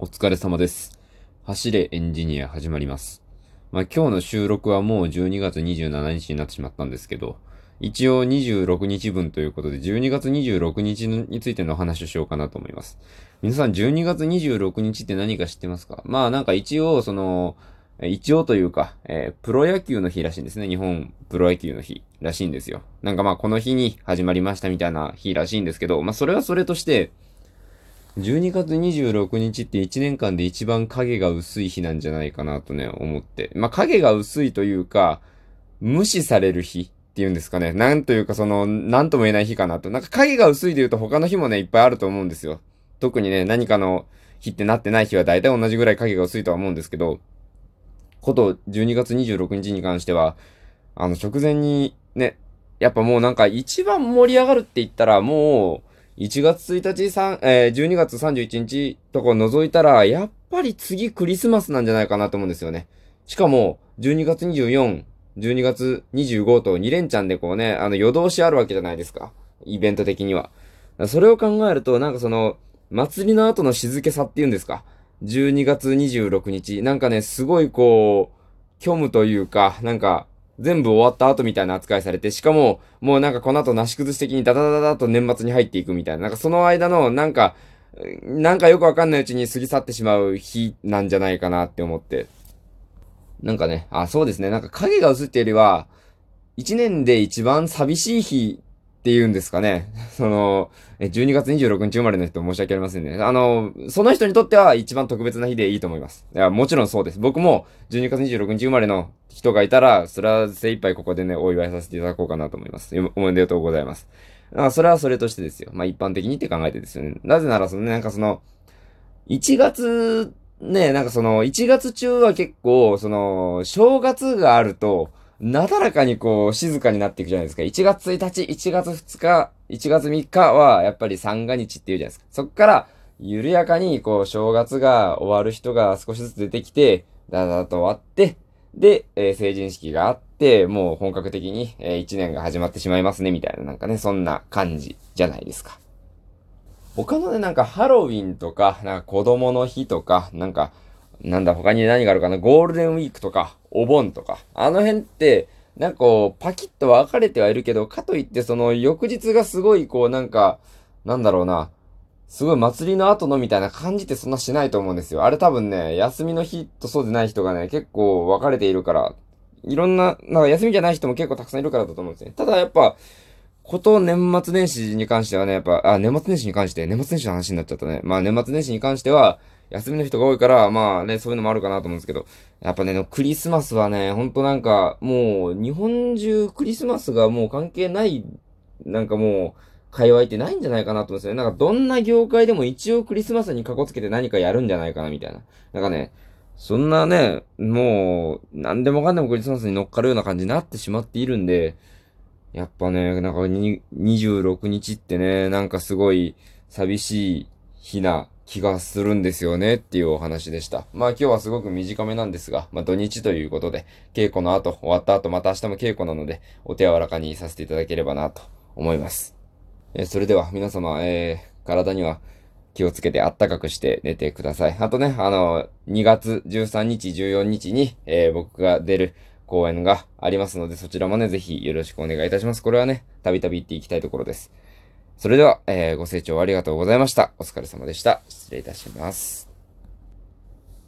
お疲れ様です。走れエンジニア始まります。まあ、今日の収録はもう12月27日になってしまったんですけど、一応26日分ということで、12月26日についての話をしようかなと思います。皆さん12月26日って何か知ってますか？まあなんか一応、その、一応というか、えープロ野球の日らしいんですね。日本プロ野球の日らしいんですよ。なんかまあこの日に始まりましたみたいな日らしいんですけど、まあそれはそれとして、12月26日って1年間で一番影が薄い日なんじゃないかなとね、思って。まあ、影が薄いというか、無視される日っていうんですかね。なんというかその、なんとも言えない日かなと。なんか影が薄いで言うと他の日もね、いっぱいあると思うんですよ。特にね、何かの日ってなってない日は大体同じぐらい影が薄いとは思うんですけど、こと12月26日に関しては、あの、直前にね、やっぱもうなんか一番盛り上がるって言ったらもう、1月1日、3えー、12月31日とかを除いたら、やっぱり次クリスマスなんじゃないかなと思うんですよね。しかも、12月24、12月25と2連チャンでこうね、あの夜通しあるわけじゃないですか。イベント的には。それを考えると、なんかその、祭りの後の静けさっていうんですか。12月26日。なんかね、すごいこう、虚無というか、なんか、全部終わった後みたいな扱いされて、しかも、もうなんかこの後なし崩し的にダダダダダと年末に入っていくみたいな、なんかその間の、なんか、なんかよくわかんないうちに過ぎ去ってしまう日なんじゃないかなって思って。なんかね、あ、そうですね、なんか影が映っていうよりは、一年で一番寂しい日っていうんですかね。その、12月26日生まれの人申し訳ありませんね。あの、その人にとっては一番特別な日でいいと思います。いや、もちろんそうです。僕も12月26日生まれの人がいたら、それは精一杯ここでね、お祝いさせていただこうかなと思います。おめでとうございます。あそれはそれとしてですよ。まあ一般的にって考えてですよね。なぜならそのね、なんかその、1月、ね、なんかその、1月中は結構、その、正月があると、なだらかにこう、静かになっていくじゃないですか。1月1日、1月2日、1月3日は、やっぱり三が日っていうじゃないですか。そっから、緩やかに、こう、正月が終わる人が少しずつ出てきて、だだだと終わって、で、えー成人式があって、もう本格的に、え1年が始まってしまいますね、みたいな、なんかね、そんな感じじゃないですか。他のね、なんかハロウィンとか、なんか子供の日とか、なんか、なんだ、他に何があるかな、ゴールデンウィークとか、お盆とか、あの辺って、なんかこう、パキッと分かれてはいるけど、かといってその翌日がすごいこう、なんか、なんだろうな、すごい祭りの後のみたいな感じってそんなしないと思うんですよ。あれ多分ね、休みの日とそうでない人がね、結構分かれているから、いろんな、なんか休みじゃない人も結構たくさんいるからだと思うんですね。ただやっぱ、こと年末年始に関してはね、やっぱ、あ、年末年始に関して、年末年始の話になっちゃったね。まあ年末年始に関しては、休みの人が多いから、まあね、そういうのもあるかなと思うんですけど、やっぱね、クリスマスはね、ほんとなんか、もう、日本中クリスマスがもう関係ない、なんかもう、界隈ってないんじゃないかなと思うんですよね。なんかどんな業界でも一応クリスマスにかこつけて何かやるんじゃないかなみたいな。なんかね、そんなね、もう、何でもかんでもクリスマスに乗っかるような感じになってしまっているんで、やっぱね、なんかに26日ってね、なんかすごい寂しい日な気がするんですよねっていうお話でした。まあ今日はすごく短めなんですが、まあ土日ということで、稽古の後、終わった後、また明日も稽古なので、お手柔らかにさせていただければなと思います。えーそれでは皆様、えー、体には気をつけてあったかくして寝てください。あとね、あの、2月13日、14日に、えー僕が出る公演がありますので、そちらもね、ぜひよろしくお願いいたします。これはね、たびたび行っていきたいところです。それでは、えーご清聴ありがとうございました。お疲れ様でした。失礼いたします。